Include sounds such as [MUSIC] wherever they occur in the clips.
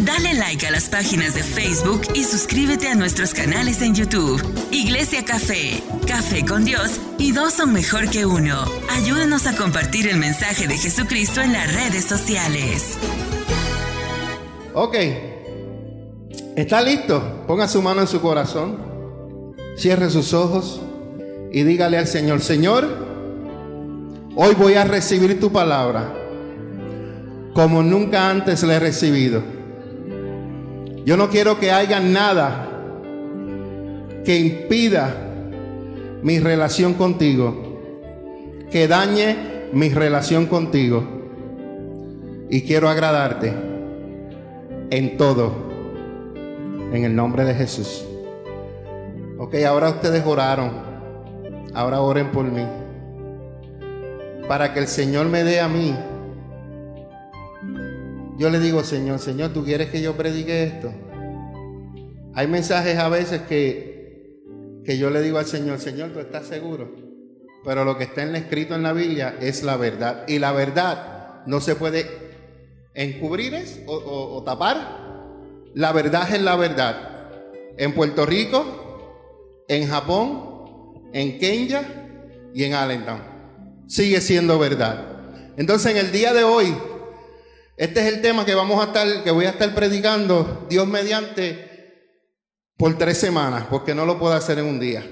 Dale like a las páginas de Facebook y suscríbete a nuestros canales en YouTube. Iglesia Café, Café con Dios y dos son mejor que uno. Ayúdanos a compartir el mensaje de Jesucristo en las redes sociales. Ok. ¿Está listo? Ponga su mano en su corazón. Cierre sus ojos y dígale al Señor, Señor, hoy voy a recibir tu palabra como nunca antes la he recibido. Yo no quiero que haya nada que impida mi relación contigo, que dañe mi relación contigo. Y quiero agradarte en todo, en el nombre de Jesús. Ok, ahora ustedes oraron, ahora oren por mí, para que el Señor me dé a mí yo le digo, Señor, Señor, ¿tú quieres que yo predique esto? Hay mensajes a veces que, que yo le digo al Señor, Señor, ¿tú estás seguro? Pero lo que está en escrito en la Biblia es la verdad. Y la verdad no se puede encubrir o, tapar. La verdad es la verdad. En Puerto Rico, en Japón, en Kenia y en Allentown. Sigue siendo verdad. Entonces en el día de hoy este es el tema que vamos a estar, que voy a estar predicando, Dios mediante, por tres semanas, porque no lo puedo hacer en un día.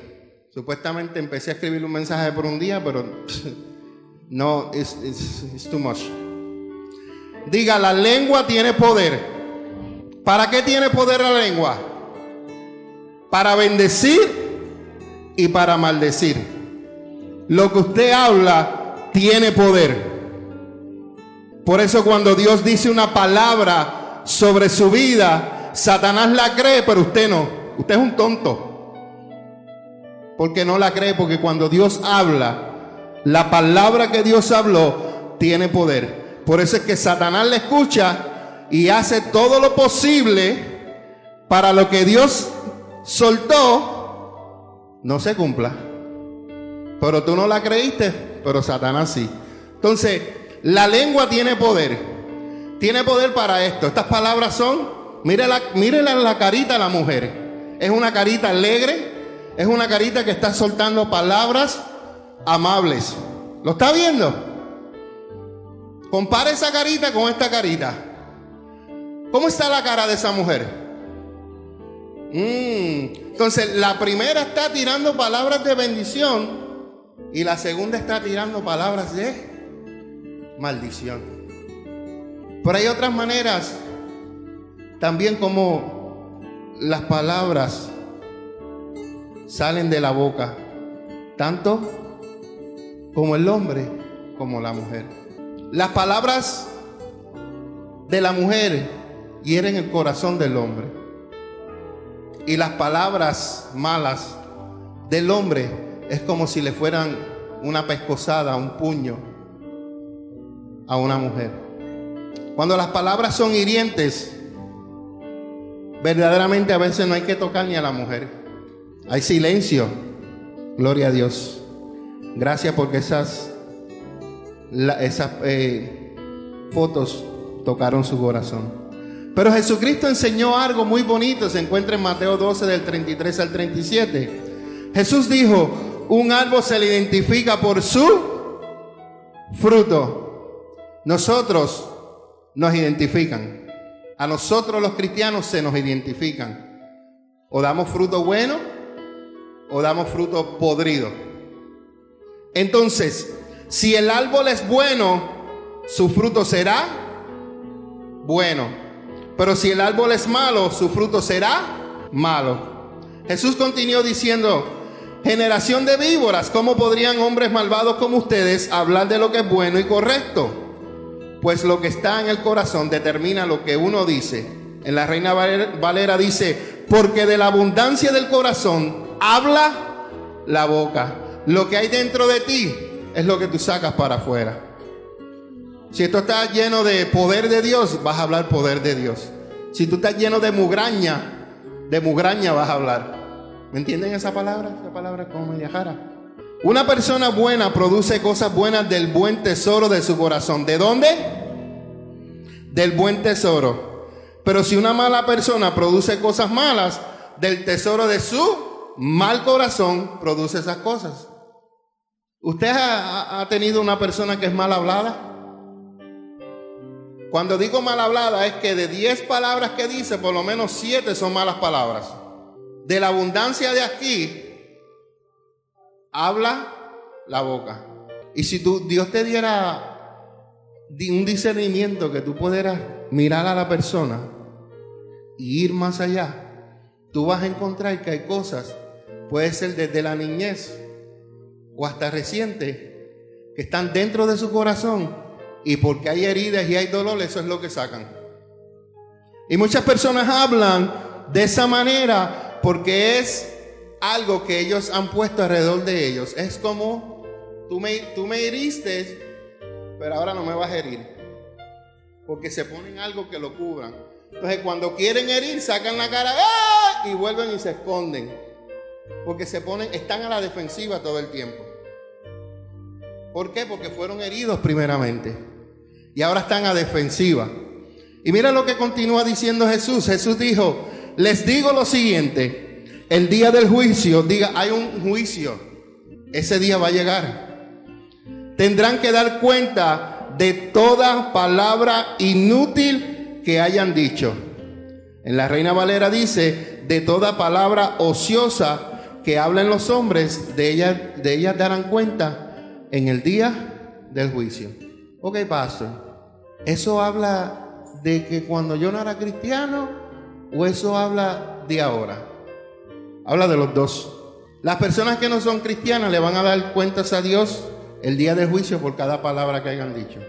Supuestamente empecé a escribir un mensaje por un día, pero [LAUGHS] no, es too much. Diga, la lengua tiene poder. ¿Para qué tiene poder la lengua? Para bendecir y para maldecir. Lo que usted habla tiene poder. Por eso cuando Dios dice una palabra sobre su vida, Satanás la cree, pero usted no. Usted es un tonto. Porque no la cree, porque cuando Dios habla, la palabra que Dios habló tiene poder. Por eso es que Satanás le escucha y hace todo lo posible para lo que Dios soltó no se cumpla. Pero tú no la creíste, pero Satanás sí. Entonces, la lengua tiene poder. Tiene poder para esto. Estas palabras son, mírela, mírela la carita a la mujer. Es una carita alegre. Es una carita que está soltando palabras amables. ¿Lo está viendo? Compare esa carita con esta carita. ¿Cómo está la cara de esa mujer? Mm. Entonces, la primera está tirando palabras de bendición y la segunda está tirando palabras de maldición. Pero hay otras maneras, también como las palabras salen de la boca, tanto como el hombre como la mujer. Las palabras de la mujer hieren el corazón del hombre. Y las palabras malas del hombre es como si le fueran una pescosada, un puño a una mujer. Cuando las palabras son hirientes, verdaderamente a veces no hay que tocar ni a la mujer. Hay silencio. Gloria a Dios. Gracias porque esas, esas eh, fotos tocaron su corazón. Pero Jesucristo enseñó algo muy bonito, se encuentra en Mateo 12 del 33 al 37. Jesús dijo, un árbol se le identifica por su fruto. Nosotros nos identifican. A nosotros los cristianos se nos identifican. O damos fruto bueno o damos fruto podrido. Entonces, si el árbol es bueno, su fruto será bueno. Pero si el árbol es malo, su fruto será malo. Jesús continuó diciendo, generación de víboras, ¿cómo podrían hombres malvados como ustedes hablar de lo que es bueno y correcto? Pues lo que está en el corazón determina lo que uno dice. En la Reina Valera dice, porque de la abundancia del corazón habla la boca. Lo que hay dentro de ti es lo que tú sacas para afuera. Si esto está lleno de poder de Dios, vas a hablar poder de Dios. Si tú estás lleno de mugraña, de mugraña vas a hablar. ¿Me entienden esa palabra? Esa palabra es como media jara. Una persona buena produce cosas buenas del buen tesoro de su corazón. ¿De dónde? Del buen tesoro. Pero si una mala persona produce cosas malas, del tesoro de su mal corazón produce esas cosas. ¿Usted ha, tenido una persona que es mal hablada? Cuando digo mal hablada es que de 10 palabras que dice, por lo menos 7 son malas palabras. De la abundancia de aquí, habla la boca. Y si tú, Dios te diera un discernimiento que tú pudieras mirar a la persona y ir más allá, tú vas a encontrar que hay cosas, puede ser desde la niñez o hasta reciente, que están dentro de su corazón y porque hay heridas y hay dolor, eso es lo que sacan. Y muchas personas hablan de esa manera porque es algo que ellos han puesto alrededor de ellos. Es como, tú me, tú me heriste, pero ahora no me vas a herir. Porque se ponen algo que lo cubran. Entonces cuando quieren herir, sacan la cara ¡ah! y vuelven y se esconden. Porque se ponen, están a la defensiva todo el tiempo. ¿Por qué? Porque fueron heridos primeramente. Y ahora están a defensiva. Y mira lo que continúa diciendo Jesús. Jesús dijo, les digo lo siguiente, el día del juicio, diga, hay un juicio, ese día va a llegar. Tendrán que dar cuenta de toda palabra inútil que hayan dicho. En la Reina Valera dice, de toda palabra ociosa que hablen los hombres, de ellas, de ellas darán cuenta en el día del juicio. Ok, pastor. ¿Eso habla de que cuando yo no era cristiano o eso habla de ahora? Habla de los dos. Las personas que no son cristianas le van a dar cuentas a Dios el día del juicio por cada palabra que hayan dicho.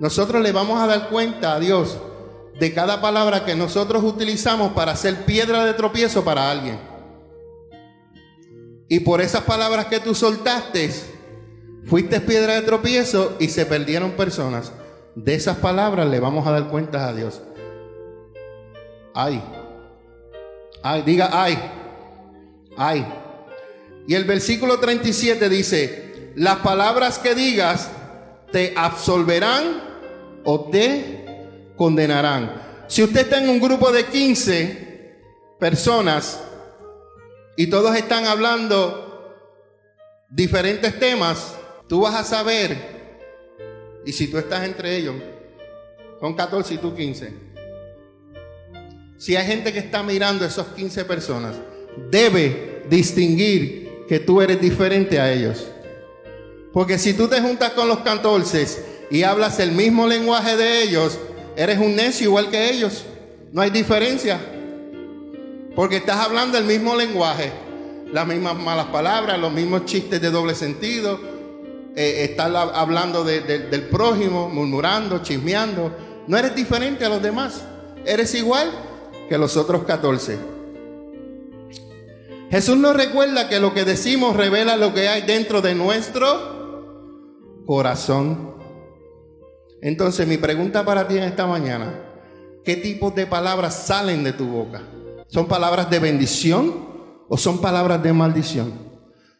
Nosotros le vamos a dar cuenta a Dios de cada palabra que nosotros utilizamos para hacer piedra de tropiezo para alguien. Y por esas palabras que tú soltaste, fuiste piedra de tropiezo y se perdieron personas. De esas palabras le vamos a dar cuentas a Dios. Ay. Ay, diga ay. Ay. Y el versículo 37 dice, las palabras que digas te absolverán o te condenarán. Si usted está en un grupo de 15 personas, y todos están hablando diferentes temas, tú vas a saber, y si tú estás entre ellos, son 14 y tú 15, si hay gente que está mirando a esos 15 personas, debe distinguir que tú eres diferente a ellos. Porque si tú te juntas con los 14 y hablas el mismo lenguaje de ellos, eres un necio igual que ellos. No hay diferencia. Porque estás hablando el mismo lenguaje, las mismas malas palabras, los mismos chistes de doble sentido. Eh, estás hablando del prójimo, murmurando, chismeando. No eres diferente a los demás. Eres igual que los otros 14. Jesús nos recuerda que lo que decimos revela lo que hay dentro de nuestro corazón. Entonces mi pregunta para ti en esta mañana, ¿qué tipo de palabras salen de tu boca? ¿Son palabras de bendición o son palabras de maldición?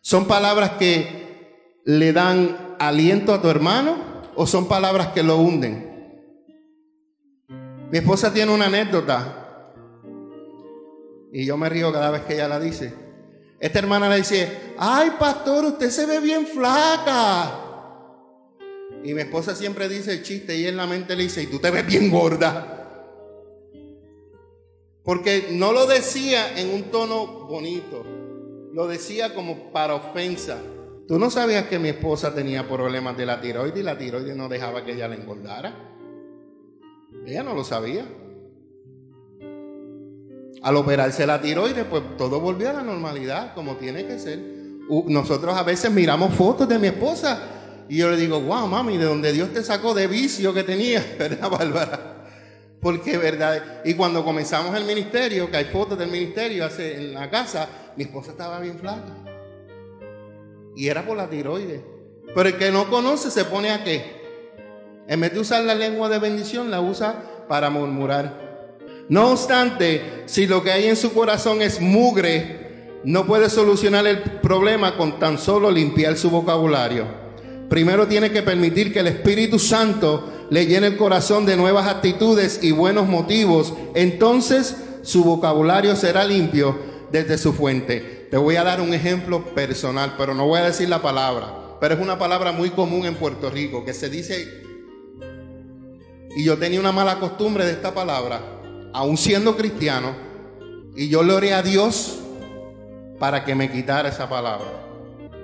¿Son palabras que le dan aliento a tu hermano o son palabras que lo hunden? Mi esposa tiene una anécdota y yo me río cada vez que ella la dice. Esta hermana le dice, ay pastor, usted se ve bien flaca. Y mi esposa siempre dice el chiste y en la mente le dice, y tú te ves bien gorda. Porque no lo decía en un tono bonito, lo decía como para ofensa. Tú no sabías que mi esposa tenía problemas de la tiroides y la tiroides no dejaba que ella la engordara. Ella no lo sabía. Al operarse la tiroides, pues todo volvió a la normalidad, como tiene que ser. Nosotros a veces miramos fotos de mi esposa y yo le digo, wow, mami, de donde Dios te sacó de vicio que tenía, [LAUGHS] ¿verdad, Bárbara? Porque, ¿verdad? Y cuando comenzamos el ministerio, que hay fotos del ministerio hace, en la casa, mi esposa estaba bien flaca. Y era por la tiroides. Pero el que no conoce se pone a qué? En vez de usar la lengua de bendición, la usa para murmurar. No obstante, si lo que hay en su corazón es mugre, no puede solucionar el problema con tan solo limpiar su vocabulario. Primero tiene que permitir que el Espíritu Santo le llene el corazón de nuevas actitudes y buenos motivos, entonces su vocabulario será limpio desde su fuente. Te voy a dar un ejemplo personal, pero no voy a decir la palabra, pero es una palabra muy común en Puerto Rico que se dice, y yo tenía una mala costumbre de esta palabra, aún siendo cristiano, y yo le oré a Dios para que me quitara esa palabra.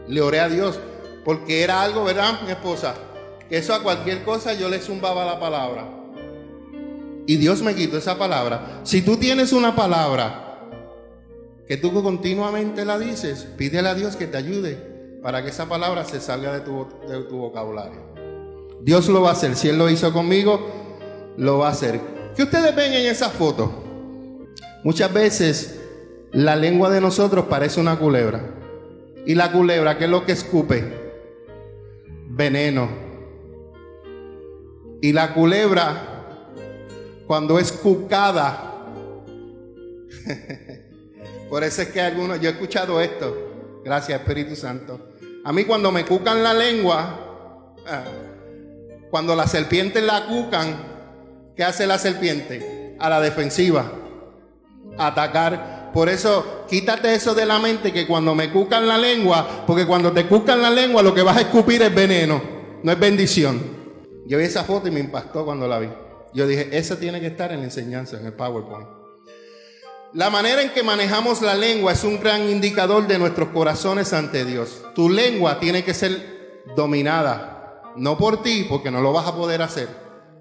Le oré a Dios, porque era algo, ¿verdad, mi esposa? Que eso a cualquier cosa yo le zumbaba la palabra. Y Dios me quitó esa palabra. Si tú tienes una palabra que tú continuamente la dices, pídele a Dios que te ayude para que esa palabra se salga de tu, de tu vocabulario. Dios lo va a hacer. Si Él lo hizo conmigo, lo va a hacer. ¿Qué ustedes ven en esa foto? Muchas veces la lengua de nosotros parece una culebra. Y la culebra, ¿qué es lo que escupe? Veneno. Y la culebra, cuando es cucada, [LAUGHS] Por eso es que algunos, yo he escuchado esto, gracias Espíritu Santo. A mí cuando me cucan la lengua, ah, cuando la serpiente la cucan, ¿qué hace la serpiente? A la defensiva, atacar. Por eso, quítate eso de la mente que cuando me cucan la lengua, porque cuando te cucan la lengua lo que vas a escupir es veneno, no es bendición. Yo vi esa foto y me impactó cuando la vi. Yo dije, esa tiene que estar en la enseñanza, en el PowerPoint. La manera en que manejamos la lengua es un gran indicador de nuestros corazones ante Dios. Tu lengua tiene que ser dominada, no por ti, porque no lo vas a poder hacer,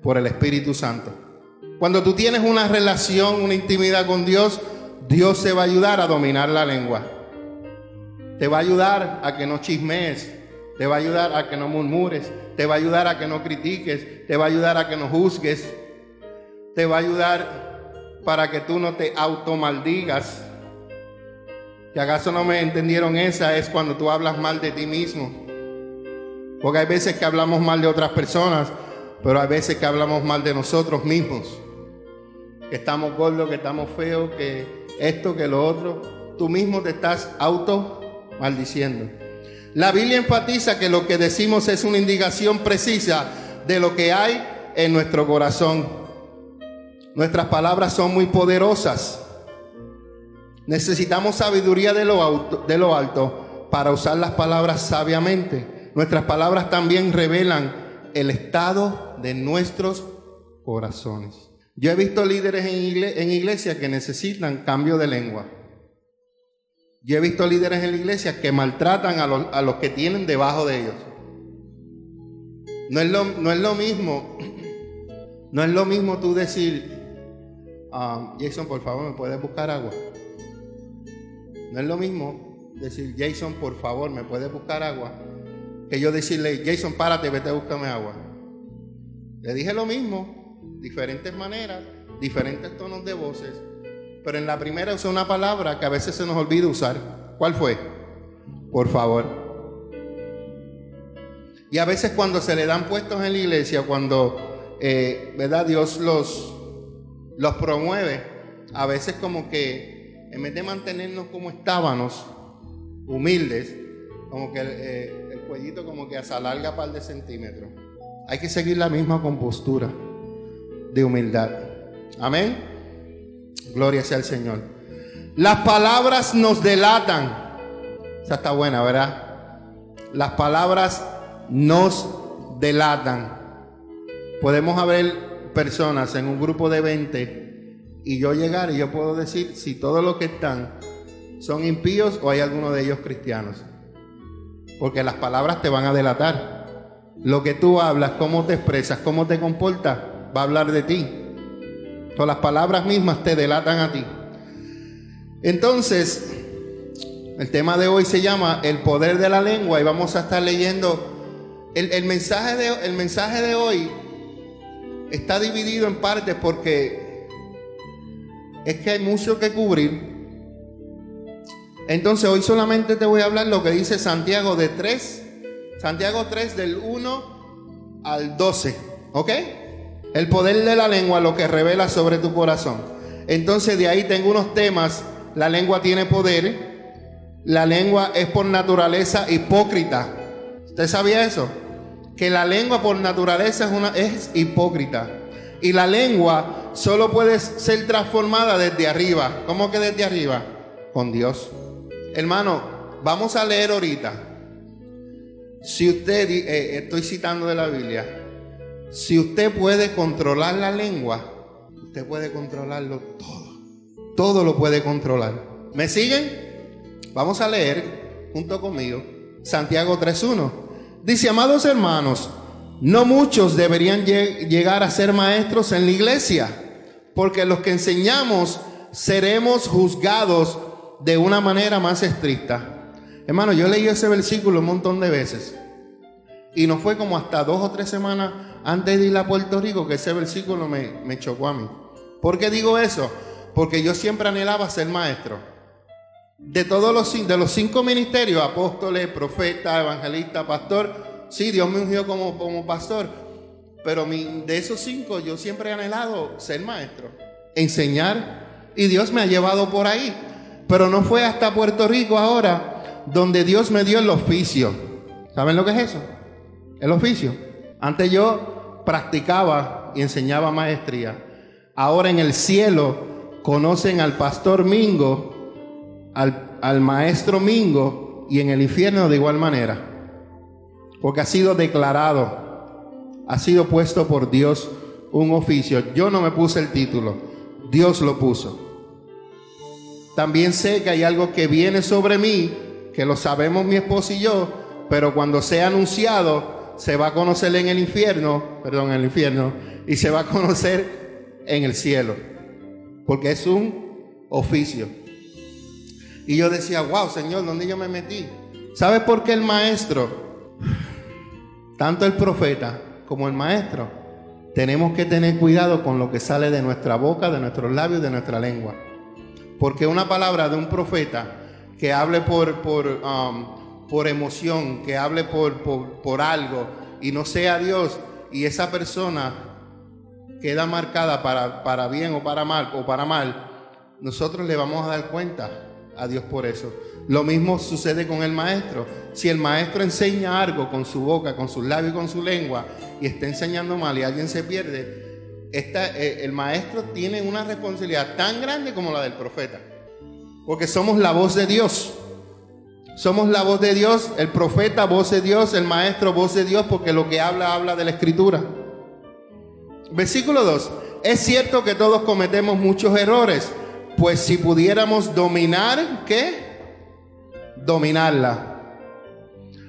por el Espíritu Santo. Cuando tú tienes una relación, una intimidad con Dios, Dios se va a ayudar a dominar la lengua. Te va a ayudar a que no chismees, te va a ayudar a que no murmures, te va a ayudar a que no critiques, te va a ayudar a que no juzgues, te va a ayudar para que tú no te automaldigas. ¿Que acaso no me entendieron esa? Es cuando tú hablas mal de ti mismo. Porque hay veces que hablamos mal de otras personas, pero hay veces que hablamos mal de nosotros mismos. Que estamos gordos, que estamos feos, que esto, que lo otro. Tú mismo te estás auto maldiciendo. La Biblia enfatiza que lo que decimos es una indicación precisa de lo que hay en nuestro corazón. Nuestras palabras son muy poderosas. Necesitamos sabiduría de lo, alto, de lo alto para usar las palabras sabiamente. Nuestras palabras también revelan el estado de nuestros corazones. Yo he visto líderes en, iglesia, en iglesias que necesitan cambio de lengua. Yo he visto líderes en la iglesia que maltratan a los, a los que tienen debajo de ellos. No es, lo, no es lo mismo, [CLEARS THROAT] no es lo mismo tú decir, Um, Jason, por favor, ¿me puedes buscar agua? No es lo mismo decir, Jason, por favor, ¿me puedes buscar agua? Que yo decirle, Jason, párate, vete a buscarme agua. Le dije lo mismo, diferentes maneras, diferentes tonos de voces, pero en la primera usé una palabra que a veces se nos olvida usar. ¿Cuál fue? Por favor. Y a veces cuando se le dan puestos en la iglesia, cuando, eh, ¿verdad? Dios los, los promueve, a veces como que en vez de mantenernos como estábamos, humildes, como que como que se alarga un par de centímetros. Hay que seguir la misma compostura de humildad. Amén. Gloria sea al Señor. Las palabras nos delatan. Esa está buena, ¿verdad? Las palabras nos delatan. Podemos haber personas en un grupo de 20 y yo llegar y yo puedo decir si todos los que están son impíos o hay alguno de ellos cristianos. Porque las palabras te van a delatar. Lo que tú hablas, cómo te expresas, cómo te comportas, va a hablar de ti. Todas las palabras mismas te delatan a ti. Entonces, el tema de hoy se llama el poder de la lengua y vamos a estar leyendo el, mensaje, de, el mensaje de hoy está dividido en partes porque es que hay mucho que cubrir. Entonces hoy solamente te voy a hablar lo que dice Santiago de 3, Santiago 3 del 1 al 12, ¿ok? El poder de la lengua, lo que revela sobre tu corazón. Entonces de ahí tengo unos temas, la lengua tiene poder, la lengua es por naturaleza hipócrita. ¿Usted sabía eso? que la lengua por naturaleza es, una, es hipócrita. Y la lengua solo puede ser transformada desde arriba. ¿Cómo que desde arriba? Con Dios. Hermano, vamos a leer ahorita. Si usted, eh, estoy citando de la Biblia, si usted puede controlar la lengua, usted puede controlarlo todo. Todo lo puede controlar. ¿Me siguen? Vamos a leer junto conmigo Santiago 3.1. Dice, amados hermanos, no muchos deberían llegar a ser maestros en la iglesia, porque los que enseñamos seremos juzgados de una manera más estricta. Hermano, yo leí ese versículo un montón de veces. Y no fue como hasta dos o tres semanas antes de ir a Puerto Rico que ese versículo me, me chocó a mí. ¿Por qué digo eso? Porque yo siempre anhelaba ser maestro. De todos los, de los cinco ministerios, apóstoles, profeta, evangelista, pastor, sí, Dios me ungió como, como pastor. Pero de esos cinco yo siempre he anhelado ser maestro, enseñar. Y Dios me ha llevado por ahí. Pero no fue hasta Puerto Rico ahora donde Dios me dio el oficio. ¿Saben lo que es eso? El oficio. Antes yo practicaba y enseñaba maestría. Ahora en el cielo conocen al pastor Mingo, al, al maestro Mingo y en el infierno de igual manera. Porque ha sido declarado, ha sido puesto por Dios un oficio. Yo no me puse el título, Dios lo puso. También sé que hay algo que viene sobre mí, que lo sabemos mi esposo y yo, pero cuando sea anunciado, se va a conocer en el infierno, perdón, en el infierno, y se va a conocer en el cielo, porque es un oficio. Y yo decía, wow, Señor, ¿dónde yo me metí? ¿Sabe por qué el maestro, tanto el profeta como el maestro, tenemos que tener cuidado con lo que sale de nuestra boca, de nuestros labios, de nuestra lengua? Porque una palabra de un profeta que hable por, por, um, por emoción, que hable por, por, algo y no sea Dios y esa persona queda marcada para, para bien o para mal o para mal, nosotros le vamos a dar cuenta a Dios por eso. Lo mismo sucede con el maestro. Si el maestro enseña algo con su boca, con sus labios y con su lengua y está enseñando mal y alguien se pierde, eh, el maestro tiene una responsabilidad tan grande como la del profeta. Porque somos la voz de Dios. Somos la voz de Dios, el profeta voz de Dios, el maestro voz de Dios, porque lo que habla habla de la escritura. Versículo 2. Es cierto que todos cometemos muchos errores, pues si pudiéramos dominar, ¿qué? Dominarla.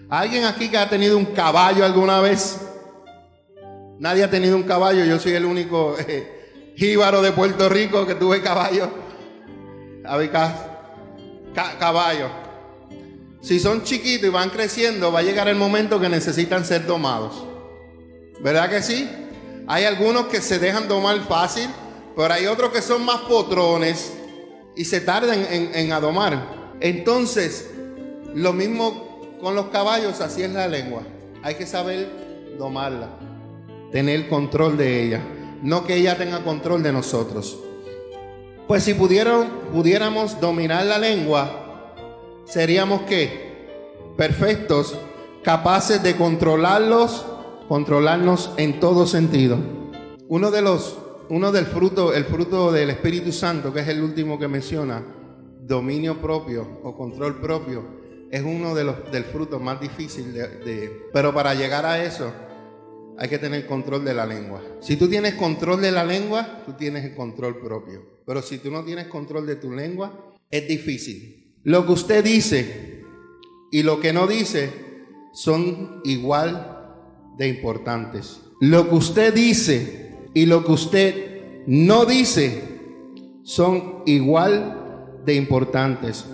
¿Alguien aquí que ha tenido un caballo alguna vez? Nadie ha tenido un caballo, yo soy el único [LAUGHS] eh, jíbaro de Puerto Rico que tuve caballo. caballo. Si son chiquitos y van creciendo, va a llegar el momento que necesitan ser domados. ¿Verdad que sí? Hay algunos que se dejan domar fácil, pero hay otros que son más potrones y se tardan en, en adomar. Entonces, lo mismo con los caballos, así es la lengua. Hay que saber domarla tener control de ella, no que ella tenga control de nosotros. Pues si pudiéramos dominar la lengua, seríamos que perfectos, capaces de controlarlos, controlarnos en todo sentido. Uno de los, uno del fruto, el fruto del Espíritu Santo, que es el último que menciona, dominio propio o control propio, es uno de los del fruto más difícil de, pero para llegar a eso hay que tener control de la lengua. Si tú tienes control de la lengua, tú tienes el control propio. Pero si tú no tienes control de tu lengua, es difícil. Lo que usted dice y lo que no dice son igual de importantes. Lo que usted dice y lo que usted no dice son igual de importantes.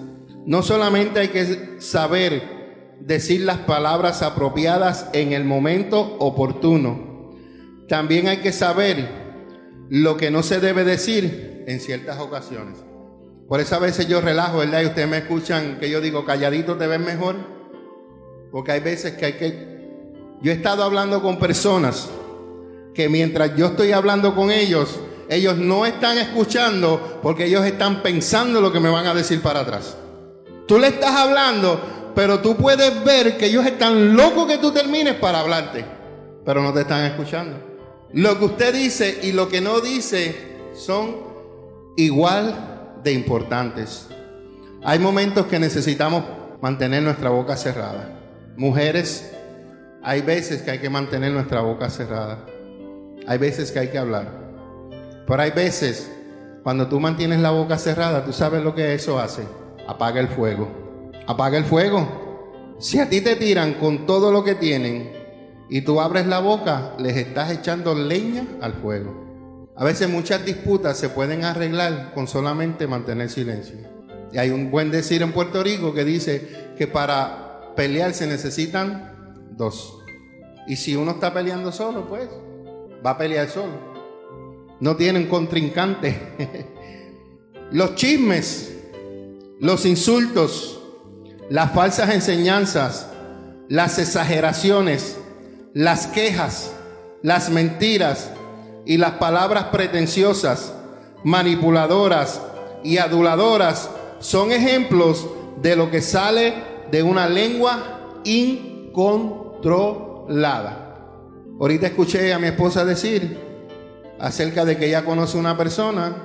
No solamente hay que saber decir las palabras apropiadas en el momento oportuno. También hay que saber lo que no se debe decir en ciertas ocasiones. Por eso a veces yo relajo, ¿verdad? Y ustedes me escuchan que yo digo, calladito te ves mejor. Porque hay veces que hay que... Yo he estado hablando con personas que mientras yo estoy hablando con ellos, ellos no están escuchando porque ellos están pensando lo que me van a decir para atrás. Tú le estás hablando pero tú puedes ver que ellos están locos que tú termines para hablarte. pero no te están escuchando. Lo que usted dice y lo que no dice son igual de importantes. Hay momentos que necesitamos mantener nuestra boca cerrada. Mujeres, hay veces que hay que mantener nuestra boca cerrada. Hay veces que hay que hablar. Pero hay veces, cuando tú mantienes la boca cerrada, tú sabes lo que eso hace. Apaga el fuego. Apaga el fuego. Si a ti te tiran con todo lo que tienen y tú abres la boca, les estás echando leña al fuego. A veces muchas disputas se pueden arreglar con solamente mantener silencio. Y hay un buen decir en Puerto Rico que dice que para pelear se necesitan dos. Y si uno está peleando solo, pues va a pelear solo. No tienen contrincante. [LAUGHS] los chismes, los insultos, las falsas enseñanzas, las exageraciones, las quejas, las mentiras y las palabras pretenciosas, manipuladoras y aduladoras son ejemplos de lo que sale de una lengua incontrolada. Ahorita escuché a mi esposa decir acerca de que ella conoce una persona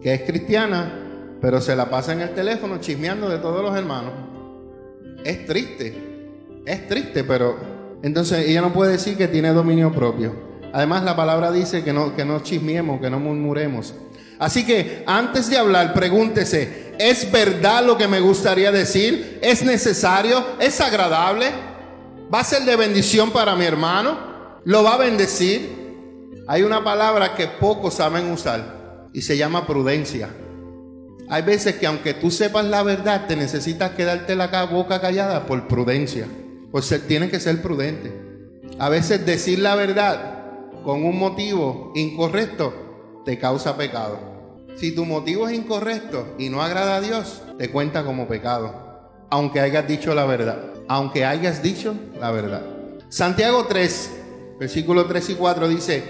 que es cristiana, pero se la pasa en el teléfono chismeando de todos los hermanos. Es triste, es triste, pero entonces ella no puede decir que tiene dominio propio. Además la palabra dice que no, que no chismiemos, que no murmuremos. Así que antes de hablar, pregúntese, ¿es verdad lo que me gustaría decir? ¿Es necesario? ¿Es agradable? ¿Va a ser de bendición para mi hermano? lo va a bendecir. Hay una palabra que pocos saben usar y se llama prudencia. Hay veces que aunque tú sepas la verdad, te necesitas quedarte la boca callada por prudencia. Pues tienes que ser prudente. A veces decir la verdad con un motivo incorrecto te causa pecado. Si tu motivo es incorrecto y no agrada a Dios, te cuenta como pecado. Aunque hayas dicho la verdad. Aunque hayas dicho la verdad. Santiago 3, Versículo 3 y 4 dice,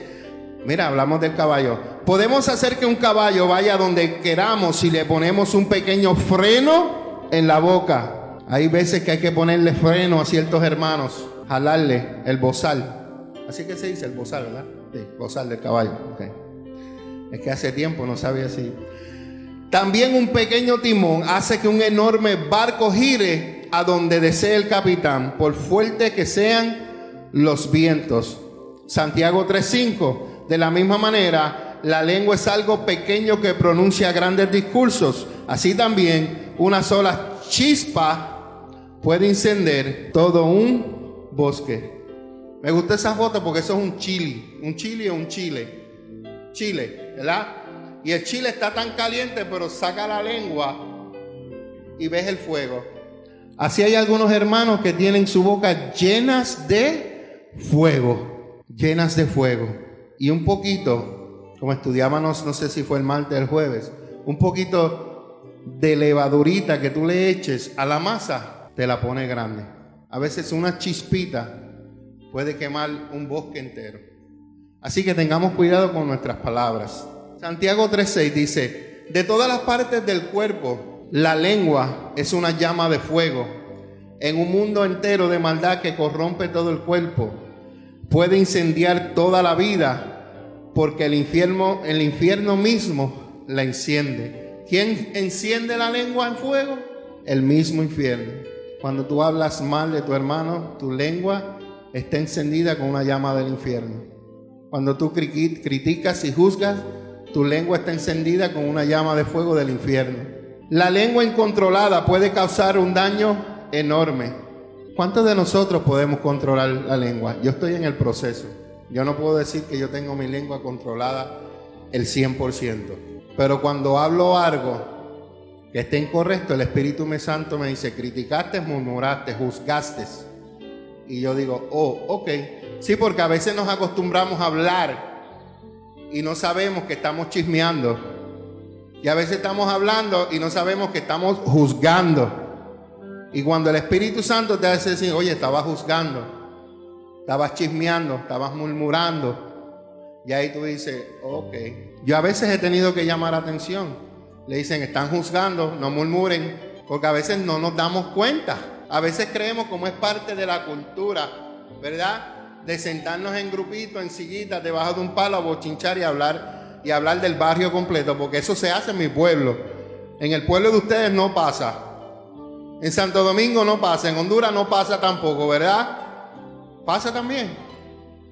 mira, hablamos del caballo. Podemos hacer que un caballo vaya donde queramos si le ponemos un pequeño freno en la boca. Hay veces que hay que ponerle freno a ciertos hermanos, jalarle el bozal. Así que se dice el bozal, ¿verdad? Sí, bozal del caballo. Es que hace tiempo no sabía así. También un pequeño timón hace que un enorme barco gire a donde desee el capitán, por fuerte que sean los vientos. Santiago 3.5, de la misma manera, la lengua es algo pequeño que pronuncia grandes discursos. Así también, una sola chispa puede encender todo un bosque. Me gusta esa foto porque eso es un chile. Un chile o un chile. Chile, ¿verdad? Y el chile está tan caliente, pero saca la lengua y ves el fuego. Así hay algunos hermanos que tienen su boca llenas de fuego, llenas de fuego. Y un poquito, como estudiábamos, no sé si fue el martes o el jueves, un poquito de levadurita que tú le eches a la masa, te la pone grande. A veces una chispita puede quemar un bosque entero. Así que tengamos cuidado con nuestras palabras. Santiago 3:6 dice, de todas las partes del cuerpo, la lengua es una llama de fuego. En un mundo entero de maldad que corrompe todo el cuerpo, puede incendiar toda la vida, porque el infierno, el infierno mismo la enciende. ¿Quién enciende la lengua en fuego? El mismo infierno. Cuando tú hablas mal de tu hermano, tu lengua está encendida con una llama del infierno. Cuando tú criticas y juzgas, tu lengua está encendida con una llama de fuego del infierno. La lengua incontrolada puede causar un daño enorme. ¿Cuántos de nosotros podemos controlar la lengua? Yo estoy en el proceso. Yo no puedo decir que yo tengo mi lengua controlada el 100%. Pero cuando hablo algo que esté incorrecto, el Espíritu Santo me dice, criticaste, murmuraste, juzgaste. Y yo digo, oh, ok. Sí, porque a veces nos acostumbramos a hablar y no sabemos que estamos chismeando. Y a veces estamos hablando y no sabemos que estamos juzgando. Y cuando el Espíritu Santo te hace decir, oye, estabas juzgando, estabas chismeando, estabas murmurando, y ahí tú dices, ok. Yo a veces he tenido que llamar atención. Le dicen, están juzgando, no murmuren, porque a veces no nos damos cuenta. A veces creemos como es parte de la cultura, ¿verdad? de sentarnos en grupitos, en sillitas, debajo de un palo a bochinchar y hablar y hablar del barrio completo, porque eso se hace en mi pueblo. En el pueblo de ustedes no pasa. En Santo Domingo no pasa, en Honduras no pasa tampoco, ¿verdad? Pasa también.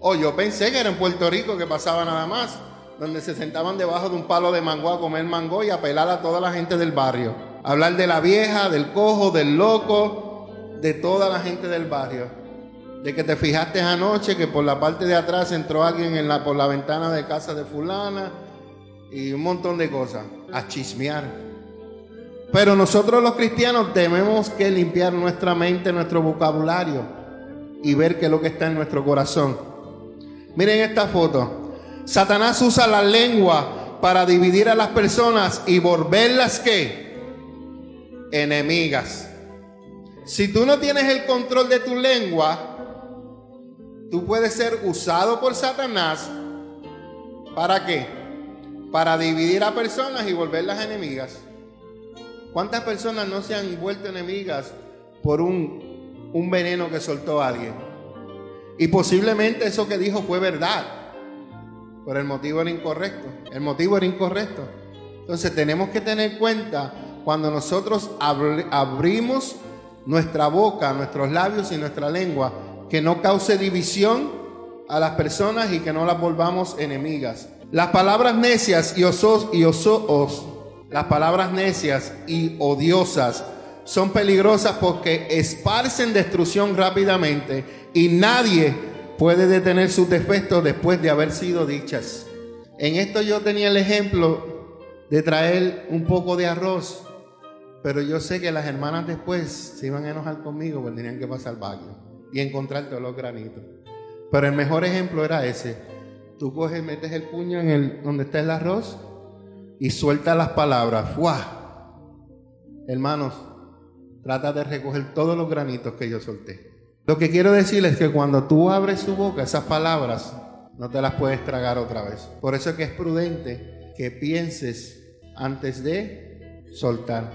O yo pensé que era en Puerto Rico que pasaba nada más, donde se sentaban debajo de un palo de mango a comer mango y a pelar a toda la gente del barrio. Hablar de la vieja, del cojo, del loco, de toda la gente del barrio. De que te fijaste anoche que por la parte de atrás entró alguien en la, por la ventana de casa de fulana y un montón de cosas. A chismear. Pero nosotros los cristianos tenemos que limpiar nuestra mente, nuestro vocabulario y ver qué es lo que está en nuestro corazón. Miren esta foto. Satanás usa la lengua para dividir a las personas y volverlas qué? Enemigas. Si tú no tienes el control de tu lengua, tú puedes ser usado por Satanás. ¿Para qué? Para dividir a personas y volverlas enemigas. ¿Cuántas personas no se han vuelto enemigas por un, un veneno que soltó alguien? Y posiblemente eso que dijo fue verdad, pero el motivo era incorrecto. El motivo era incorrecto. Entonces tenemos que tener en cuenta cuando nosotros abrimos nuestra boca, nuestros labios y nuestra lengua, que no cause división a las personas y que no las volvamos enemigas. Las palabras necias y osos y osos, las palabras necias y odiosas son peligrosas porque esparcen destrucción rápidamente y nadie puede detener sus defectos después de haber sido dichas. En esto yo tenía el ejemplo de traer un poco de arroz, pero yo sé que las hermanas después se iban a enojar conmigo porque tenían que pasar baño y encontrar todos los granitos. Pero el mejor ejemplo era ese. Tú coges, metes el puño en el donde está el arroz y sueltas las palabras. ¡Fua! Hermanos, trata de recoger todos los granitos que yo solté. Lo que quiero decir es que cuando tú abres tu boca, esas palabras no te las puedes tragar otra vez. Por eso es que es prudente que pienses antes de soltar.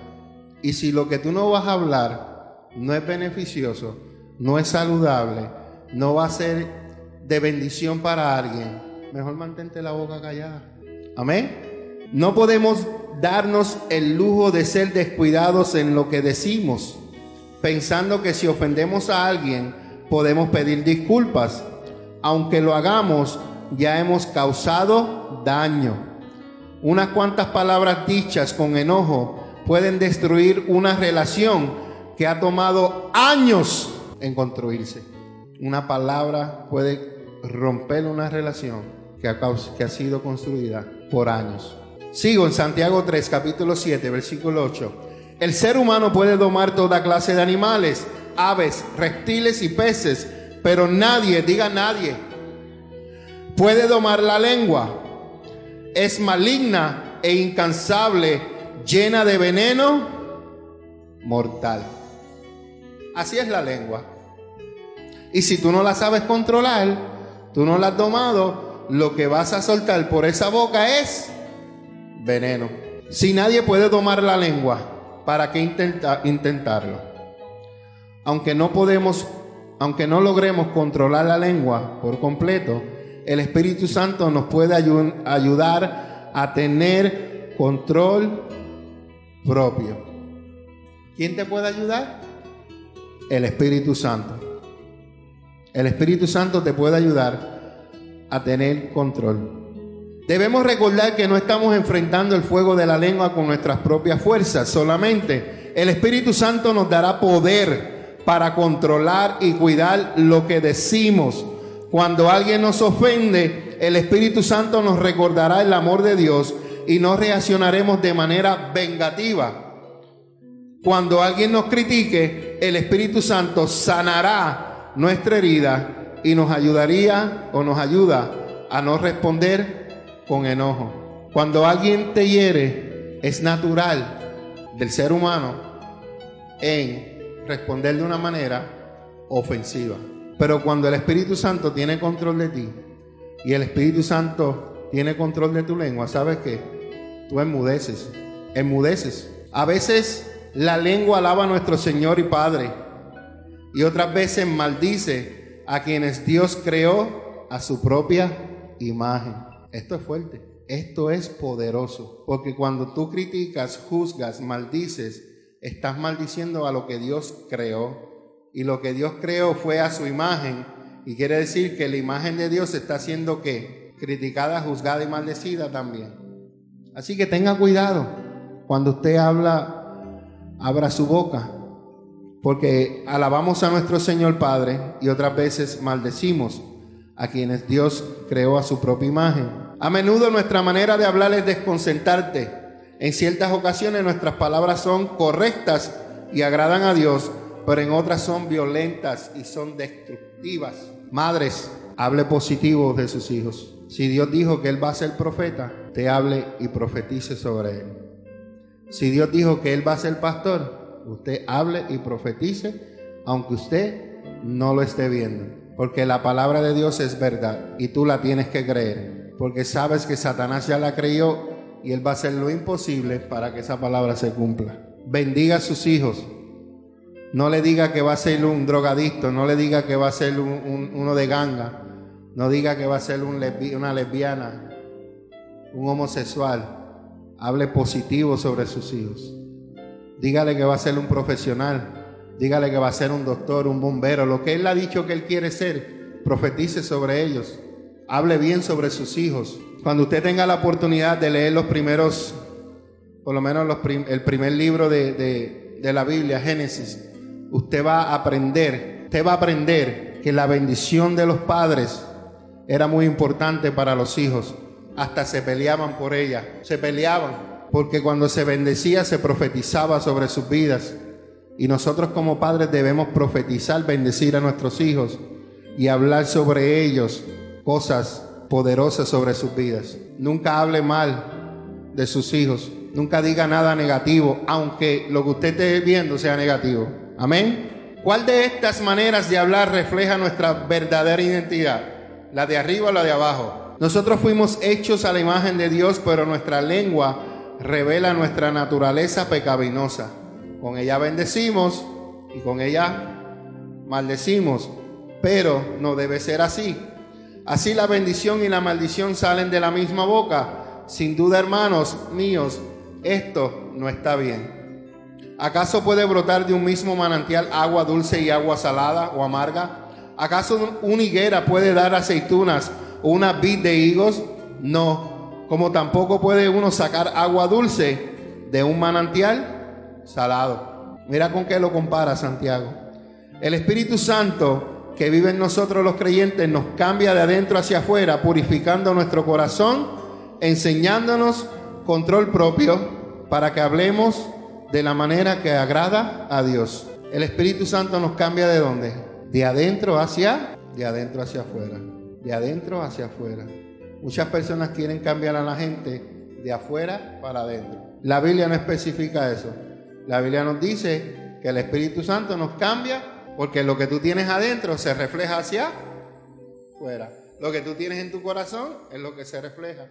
Y si lo que tú no vas a hablar no es beneficioso, no es saludable, no va a ser de bendición para alguien, mejor mantente la boca callada. Amén. No podemos darnos el lujo de ser descuidados en lo que decimos pensando que si ofendemos a alguien podemos pedir disculpas. Aunque lo hagamos, ya hemos causado daño. Unas cuantas palabras dichas con enojo pueden destruir una relación que ha tomado años en construirse. Una palabra puede romper una relación que ha, sido construida por años. Sigo en Santiago 3, capítulo 7, versículo 8. El ser humano puede domar toda clase de animales, aves, reptiles y peces, pero nadie, diga nadie, puede domar la lengua. Es maligna e incansable, llena de veneno mortal. Así es la lengua. Y si tú no la sabes controlar, tú no la has domado, lo que vas a soltar por esa boca es veneno. Si nadie puede domar la lengua, ¿para qué intentarlo? Aunque no podemos, aunque no logremos controlar la lengua por completo, el Espíritu Santo nos puede ayudar a tener control propio. ¿Quién te puede ayudar? El Espíritu Santo. El Espíritu Santo te puede ayudar a tener control. Debemos recordar que no estamos enfrentando el fuego de la lengua con nuestras propias fuerzas solamente. El Espíritu Santo nos dará poder para controlar y cuidar lo que decimos. Cuando alguien nos ofende, el Espíritu Santo nos recordará el amor de Dios y no reaccionaremos de manera vengativa. Cuando alguien nos critique, el Espíritu Santo sanará nuestra herida y nos ayudaría o nos ayuda a no responder con enojo. Cuando alguien te hiere, es natural del ser humano en responder de una manera ofensiva. Pero cuando el Espíritu Santo tiene control de ti y el Espíritu Santo tiene control de tu lengua, ¿sabes qué? Tú enmudeces, enmudeces. A veces la lengua alaba a nuestro Señor y Padre y otras veces maldice a quienes Dios creó a su propia imagen. Esto es fuerte, esto es poderoso, porque cuando tú criticas, juzgas, maldices, estás maldiciendo a lo que Dios creó. Y lo que Dios creó fue a su imagen. Y quiere decir que la imagen de Dios está siendo que criticada, juzgada y maldecida también. Así que tenga cuidado cuando usted habla, abra su boca, porque alabamos a nuestro Señor Padre y otras veces maldecimos a quienes Dios creó a su propia imagen. A menudo nuestra manera de hablar es desconcertarte. En ciertas ocasiones nuestras palabras son correctas y agradan a Dios, pero en otras son violentas y son destructivas. Madres, hable positivo de sus hijos. Si Dios dijo que Él va a ser profeta, te hable y profetice sobre Él. Si Dios dijo que Él va a ser pastor, usted hable y profetice, aunque usted no lo esté viendo. Porque la palabra de Dios es verdad y tú la tienes que creer. Porque sabes que Satanás ya la creyó y él va a hacer lo imposible para que esa palabra se cumpla. Bendiga a sus hijos. No le diga que va a ser un drogadicto, no le diga que va a ser uno de ganga, no diga que va a ser una lesbiana, un homosexual. Hable positivo sobre sus hijos. Dígale que va a ser un profesional, Dígale que va a ser un doctor, un bombero, lo que Él ha dicho que Él quiere ser. Profetice sobre ellos. Hable bien sobre sus hijos. Cuando usted tenga la oportunidad de leer los primeros, por lo menos el primer libro de, de la Biblia, Génesis, usted va a aprender, usted va a aprender que la bendición de los padres era muy importante para los hijos. Hasta se peleaban por ella, se peleaban, porque cuando se bendecía se profetizaba sobre sus vidas. Y nosotros como padres debemos profetizar, bendecir a nuestros hijos y hablar sobre ellos cosas poderosas sobre sus vidas. Nunca hable mal de sus hijos. Nunca diga nada negativo, aunque lo que usted esté viendo sea negativo. Amén. ¿Cuál de estas maneras de hablar refleja nuestra verdadera identidad? ¿La de arriba o la de abajo? Nosotros fuimos hechos a la imagen de Dios, pero nuestra lengua revela nuestra naturaleza pecaminosa. Con ella bendecimos y con ella maldecimos. Pero no debe ser así. Así la bendición y la maldición salen de la misma boca. Sin duda, hermanos míos, esto no está bien. ¿Acaso puede brotar de un mismo manantial agua dulce y agua salada o amarga? ¿Acaso una higuera puede dar aceitunas o una vid de higos? No. Como tampoco puede uno sacar agua dulce de un manantial salado. Mira con qué lo compara Santiago. El Espíritu Santo que vive en nosotros los creyentes nos cambia de adentro hacia afuera, purificando nuestro corazón, enseñándonos control propio para que hablemos de la manera que agrada a Dios. El Espíritu Santo nos cambia de dónde? De adentro hacia, de adentro hacia afuera, de adentro hacia afuera. Muchas personas quieren cambiar a la gente de afuera para adentro. La Biblia no especifica eso. La Biblia nos dice que el Espíritu Santo nos cambia porque lo que tú tienes adentro se refleja hacia fuera. Lo que tú tienes en tu corazón es lo que se refleja.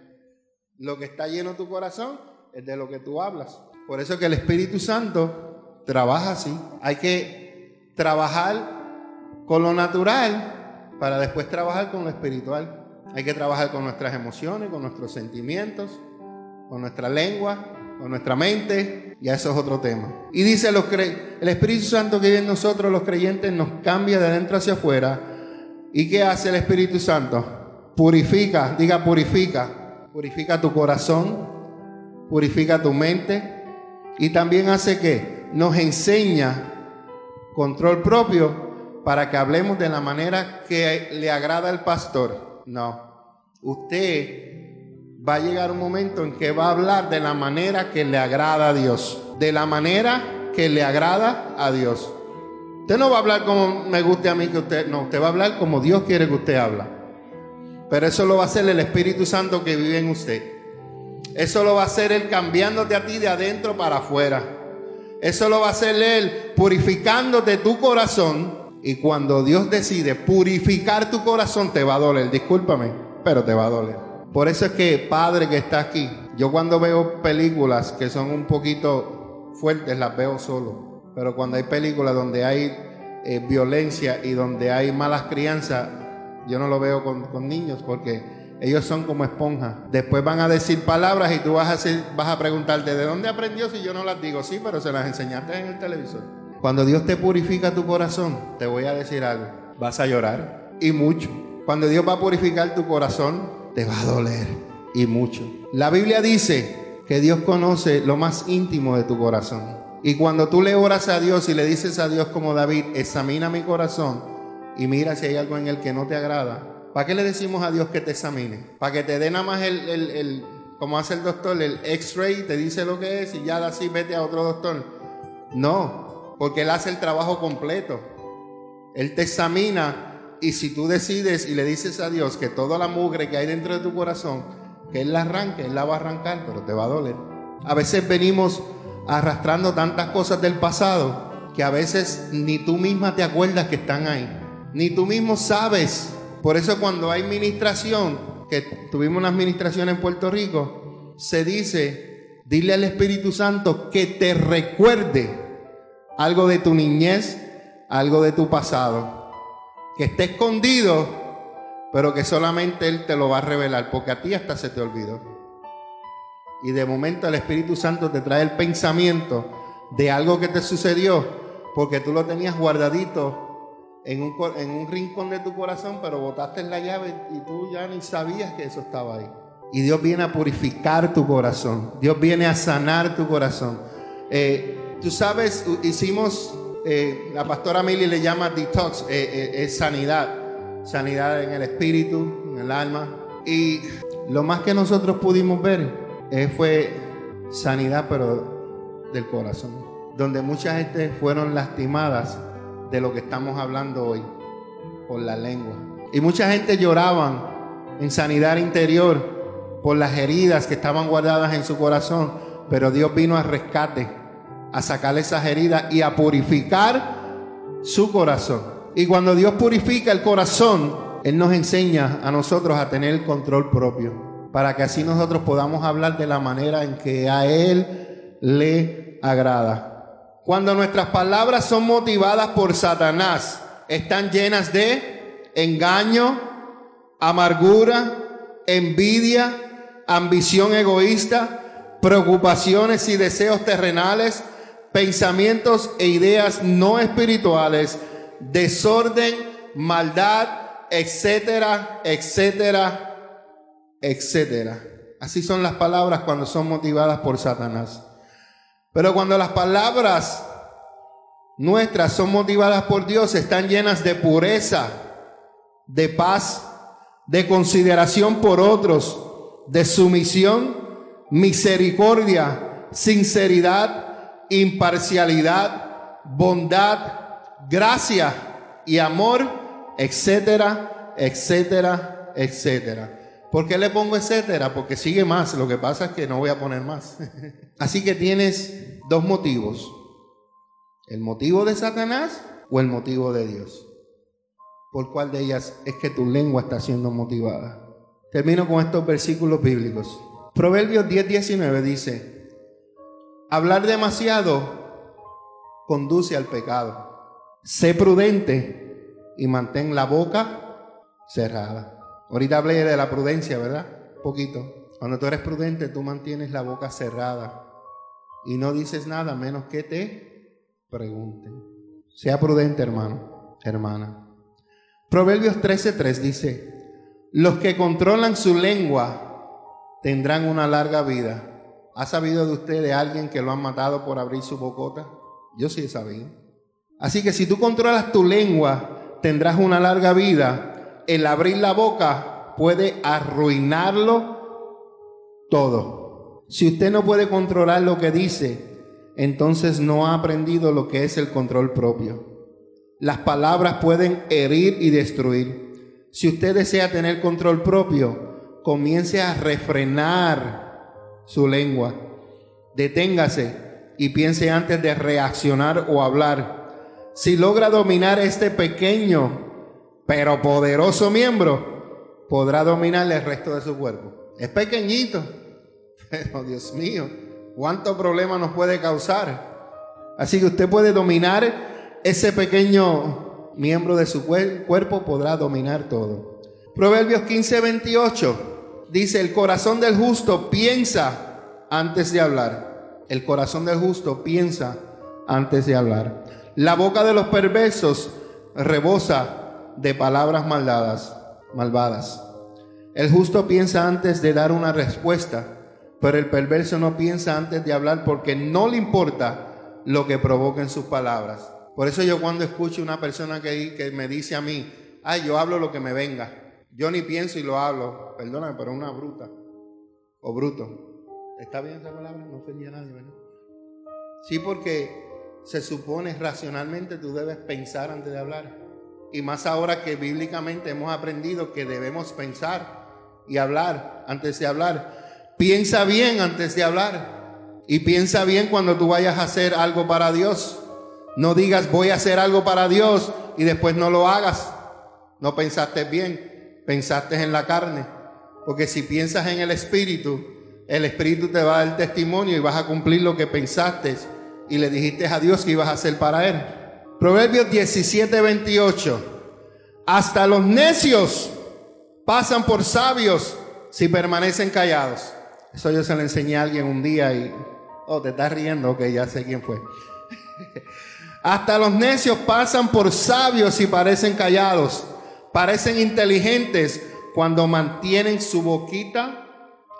Lo que está lleno tu corazón es de lo que tú hablas. Por eso que el Espíritu Santo trabaja así. Hay que trabajar con lo natural para después trabajar con lo espiritual. Hay que trabajar con nuestras emociones, con nuestros sentimientos, con nuestra lengua, con nuestra mente, ya eso es otro tema. Y dice, los el Espíritu Santo que vive en nosotros, los creyentes, nos cambia de adentro hacia afuera. ¿Y qué hace el Espíritu Santo? Purifica, diga purifica, purifica tu corazón, purifica tu mente y también hace que nos enseña control propio para que hablemos de la manera que le agrada al pastor. No, usted va a llegar un momento en que va a hablar de la manera que le agrada a Dios. De la manera que le agrada a Dios. Usted no va a hablar como me guste a mí que usted, no, usted va a hablar como Dios quiere que usted habla. Pero eso lo va a hacer el Espíritu Santo que vive en usted. Eso lo va a hacer Él cambiándote a ti de adentro para afuera. Eso lo va a hacer Él purificándote tu corazón. Y cuando Dios decide purificar tu corazón, te va a doler. Discúlpame, pero te va a doler. Por eso es que, padre que está aquí, yo cuando veo películas que son un poquito fuertes, las veo solo. Pero cuando hay películas donde hay eh, violencia y donde hay malas crianzas, yo no lo veo con, con niños porque ellos son como esponjas. Después van a decir palabras y tú vas a, hacer, vas a preguntarte, ¿de dónde aprendió si yo no las digo? Sí, pero se las enseñaste en el televisor. Cuando Dios te purifica tu corazón, te voy a decir algo, vas a llorar y mucho. Cuando Dios va a purificar tu corazón, te va a doler y mucho. La Biblia dice que Dios conoce lo más íntimo de tu corazón. Y cuando tú le oras a Dios y le dices a Dios como David, examina mi corazón y mira si hay algo en el que no te agrada, ¿Para qué le decimos a Dios que te examine? ¿Para que te dé nada más el, el, como hace el doctor, el x-ray, te dice lo que es y ya así vete a otro doctor? No, porque Él hace el trabajo completo. Él te examina y si tú decides y le dices a Dios que toda la mugre que hay dentro de tu corazón, que Él la arranque, Él la va a arrancar, pero te va a doler. A veces venimos arrastrando tantas cosas del pasado que a veces ni tú misma te acuerdas que están ahí. Ni tú mismo sabes por eso cuando hay ministración, que tuvimos una administración en Puerto Rico, se dice, dile al Espíritu Santo que te recuerde algo de tu niñez, algo de tu pasado, que esté escondido, pero que solamente Él te lo va a revelar, porque a ti hasta se te olvidó. Y de momento el Espíritu Santo te trae el pensamiento de algo que te sucedió, porque tú lo tenías guardadito en un, rincón de tu corazón, pero botaste la llave y tú ya ni sabías que eso estaba ahí. Y Dios viene a purificar tu corazón. Dios viene a sanar tu corazón. Eh, tú sabes, hicimos, eh, la pastora Mili le llama detox, eh, es sanidad. Sanidad en el espíritu, en el alma. Y lo más que nosotros pudimos ver fue sanidad, pero del corazón. Donde mucha gente fueron lastimadas de lo que estamos hablando hoy, por la lengua. Y mucha gente lloraban en sanidad interior por las heridas que estaban guardadas en su corazón, pero Dios vino a rescate, a sacar esas heridas y a purificar su corazón. Y cuando Dios purifica el corazón, Él nos enseña a nosotros a tener el control propio, para que así nosotros podamos hablar de la manera en que a Él le agrada. Cuando nuestras palabras son motivadas por Satanás, están llenas de engaño, amargura, envidia, ambición egoísta, preocupaciones y deseos terrenales, pensamientos e ideas no espirituales, desorden, maldad, etcétera, etcétera, etcétera. Así son las palabras cuando son motivadas por Satanás. Pero cuando las palabras nuestras son motivadas por Dios, están llenas de pureza, de paz, de consideración por otros, de sumisión, misericordia, sinceridad, imparcialidad, bondad, gracia y amor, etcétera, etcétera, etcétera. ¿Por qué le pongo etcétera? Porque sigue más. Lo que pasa es que no voy a poner más. [LAUGHS] Así que tienes dos motivos. ¿El motivo de Satanás o el motivo de Dios? ¿Por cuál de ellas es que tu lengua está siendo motivada? Termino con estos versículos bíblicos. Proverbios 10:19 dice, hablar demasiado conduce al pecado. Sé prudente y mantén la boca cerrada. Ahorita hablé de la prudencia, ¿verdad? poquito. Cuando tú eres prudente, tú mantienes la boca cerrada y no dices nada menos que te pregunten. Sea prudente, hermano, hermana. Proverbios 13:3 dice, los que controlan su lengua tendrán una larga vida. ¿Ha sabido de usted de alguien que lo han matado por abrir su bocota? Yo sí he sabido. Así que si tú controlas tu lengua, tendrás una larga vida el abrir la boca puede arruinarlo todo. Si usted no puede controlar lo que dice, entonces no ha aprendido lo que es el control propio. Las palabras pueden herir y destruir. Si usted desea tener control propio, comience a refrenar su lengua. Deténgase y piense antes de reaccionar o hablar. Si logra dominar este pequeño pero poderoso miembro, podrá dominar el resto de su cuerpo. Es pequeñito, [LAUGHS] pero Dios mío, cuánto problema nos puede causar. Así que usted puede dominar ese pequeño miembro de su cuerpo podrá dominar todo. Proverbios 15, 28 dice, el corazón del justo piensa antes de hablar. El corazón del justo piensa antes de hablar. La boca de los perversos rebosa de palabras maldadas, malvadas. El justo piensa antes de dar una respuesta, pero el perverso no piensa antes de hablar porque no le importa lo que provoquen sus palabras. Por eso yo cuando escucho una persona que, que me dice a mí, ay, yo hablo lo que me venga, yo ni pienso y lo hablo, perdóname, pero una bruta o bruto. ¿Está bien esa palabra? No ofendía a nadie, ¿verdad? Sí, porque se supone racionalmente tú debes pensar antes de hablar. Y más ahora que bíblicamente hemos aprendido que debemos pensar y hablar antes de hablar. Piensa bien antes de hablar. Y piensa bien cuando tú vayas a hacer algo para Dios. No digas voy a hacer algo para Dios y después no lo hagas. No pensaste bien, pensaste en la carne. Porque si piensas en el Espíritu, el Espíritu te va a dar testimonio y vas a cumplir lo que pensaste y le dijiste a Dios que ibas a hacer para Él. Proverbios 17, 28. Hasta los necios pasan por sabios si permanecen callados. Eso yo se lo enseñé a alguien un día y, oh, te estás riendo, ok, ya sé quién fue. [LAUGHS] Hasta los necios pasan por sabios si parecen callados. Parecen inteligentes cuando mantienen su boquita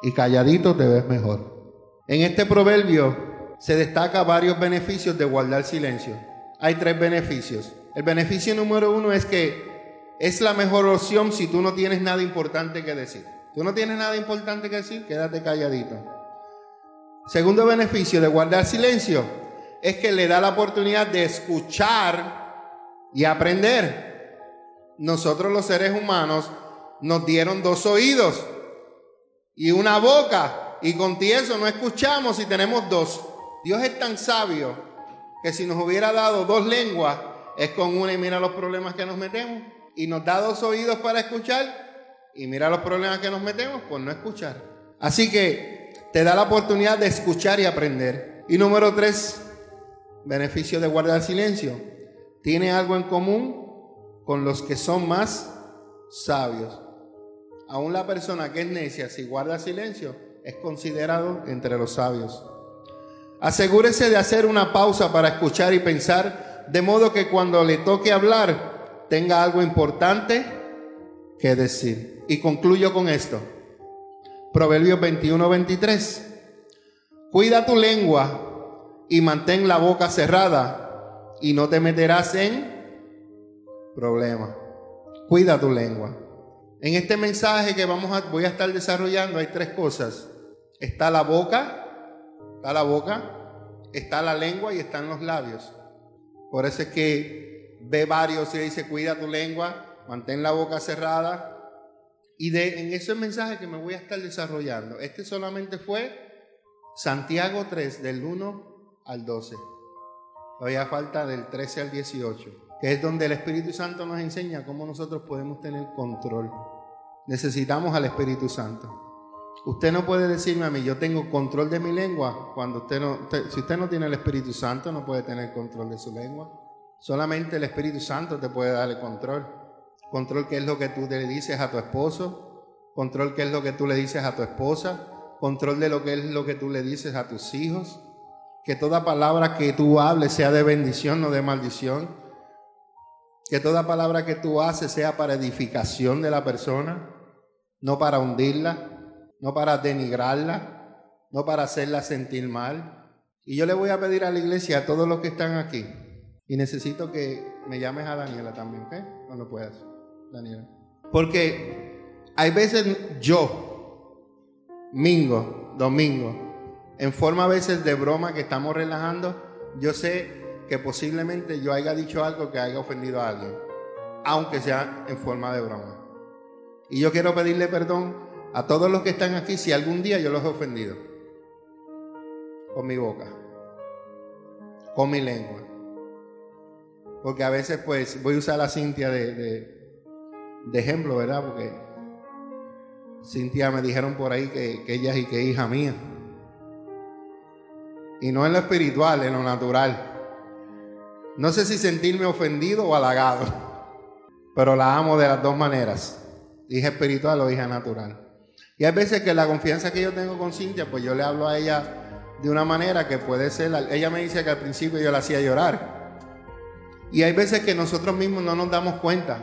y calladito te ves mejor. En este proverbio se destaca varios beneficios de guardar silencio. Hay tres beneficios. El beneficio número uno es que es la mejor opción si tú no tienes nada importante que decir. Tú no tienes nada importante que decir, quédate calladito. Segundo beneficio de guardar silencio es que le da la oportunidad de escuchar y aprender. Nosotros los seres humanos nos dieron dos oídos y una boca y con eso no escuchamos y tenemos dos. Dios es tan sabio que si nos hubiera dado dos lenguas, es con una y mira los problemas que nos metemos. Y nos da dos oídos para escuchar y mira los problemas que nos metemos por no escuchar. Así que te da la oportunidad de escuchar y aprender. Y número tres, beneficio de guardar silencio. Tiene algo en común con los que son más sabios. Aún la persona que es necia, si guarda silencio, es considerado entre los sabios. Asegúrese de hacer una pausa para escuchar y pensar, de modo que cuando le toque hablar tenga algo importante que decir. Y concluyo con esto. Proverbios 21-23. Cuida tu lengua y mantén la boca cerrada y no te meterás en problemas. Cuida tu lengua. En este mensaje que vamos a, voy a estar desarrollando hay tres cosas. Está la boca, Está la boca, está la lengua y están los labios. Por eso es que ve varios y dice, cuida tu lengua, mantén la boca cerrada. Y de, en ese mensaje que me voy a estar desarrollando, este solamente fue Santiago 3, del 1 al 12. Todavía falta del 13 al 18, que es donde el Espíritu Santo nos enseña cómo nosotros podemos tener control. Necesitamos al Espíritu Santo. Usted no puede decirme a mí, yo tengo control de mi lengua, cuando usted no, si usted no tiene el Espíritu Santo, no puede tener control de su lengua. Solamente el Espíritu Santo te puede dar el control. Control qué es lo que tú le dices a tu esposo, control qué es lo que tú le dices a tu esposa, control de lo que es lo que tú le dices a tus hijos. Que toda palabra que tú hables sea de bendición, no de maldición. Que toda palabra que tú haces sea para edificación de la persona, no para hundirla no para denigrarla, no para hacerla sentir mal. Y yo le voy a pedir a la iglesia, a todos los que están aquí, y necesito que me llames a Daniela también, ¿ok? Cuando puedas, Daniela. Porque hay veces yo, Mingo, Domingo, en forma a veces de broma que estamos relajando, yo sé que posiblemente yo haya dicho algo que haya ofendido a alguien, aunque sea en forma de broma. Y yo quiero pedirle perdón a todos los que están aquí si algún día yo los he ofendido con mi boca, con mi lengua. Porque a veces pues voy a usar a Cintia de, de, ejemplo, ¿verdad? Porque Cintia me dijeron por ahí que, ella y que hija mía. Y no en lo espiritual, en lo natural. No sé si sentirme ofendido o halagado, pero la amo de las dos maneras, hija espiritual o hija natural. Y hay veces que la confianza que yo tengo con Cintia, pues yo le hablo a ella de una manera que puede ser, ella me dice que al principio yo la hacía llorar. Y hay veces que nosotros mismos no nos damos cuenta.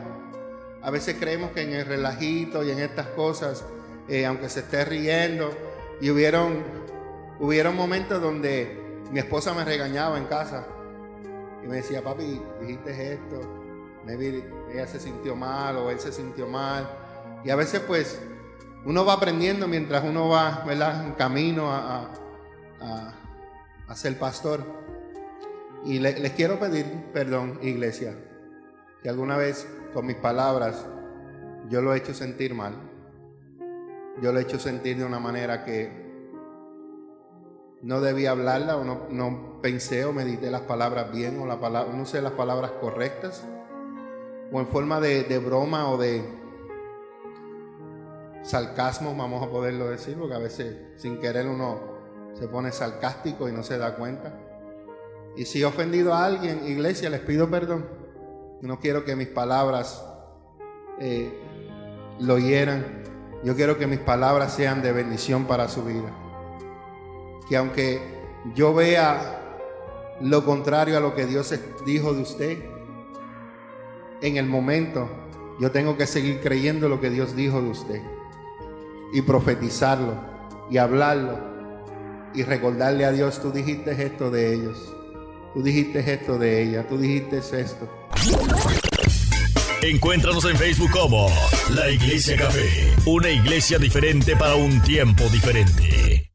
A veces creemos que en el relajito y en estas cosas, eh, aunque se esté riendo, y hubieron, hubieron momentos donde mi esposa me regañaba en casa me decía, papi, dijiste esto, ella se sintió mal o él se sintió mal. Y a veces pues uno va aprendiendo mientras uno va en camino a, a, ser pastor. Y les quiero pedir perdón, iglesia, que alguna vez con mis palabras yo lo he hecho sentir mal. Yo lo he hecho sentir de una manera que no debía hablarla o no, pensé o medité las palabras bien o la palabra, no sé las palabras correctas o en forma de, broma o de sarcasmo, vamos a poderlo decir, porque a veces sin querer uno se pone sarcástico y no se da cuenta. Y si he ofendido a alguien, iglesia, les pido perdón. No quiero que mis palabras eh, lo hieran. Yo quiero que mis palabras sean de bendición para su vida que aunque yo vea lo contrario a lo que Dios dijo de usted, en el momento yo tengo que seguir creyendo lo que Dios dijo de usted y profetizarlo y hablarlo y recordarle a Dios, tú dijiste esto de ellos, tú dijiste esto de ella, tú dijiste esto. Encuéntranos en Facebook como La Iglesia Café, una iglesia diferente para un tiempo diferente.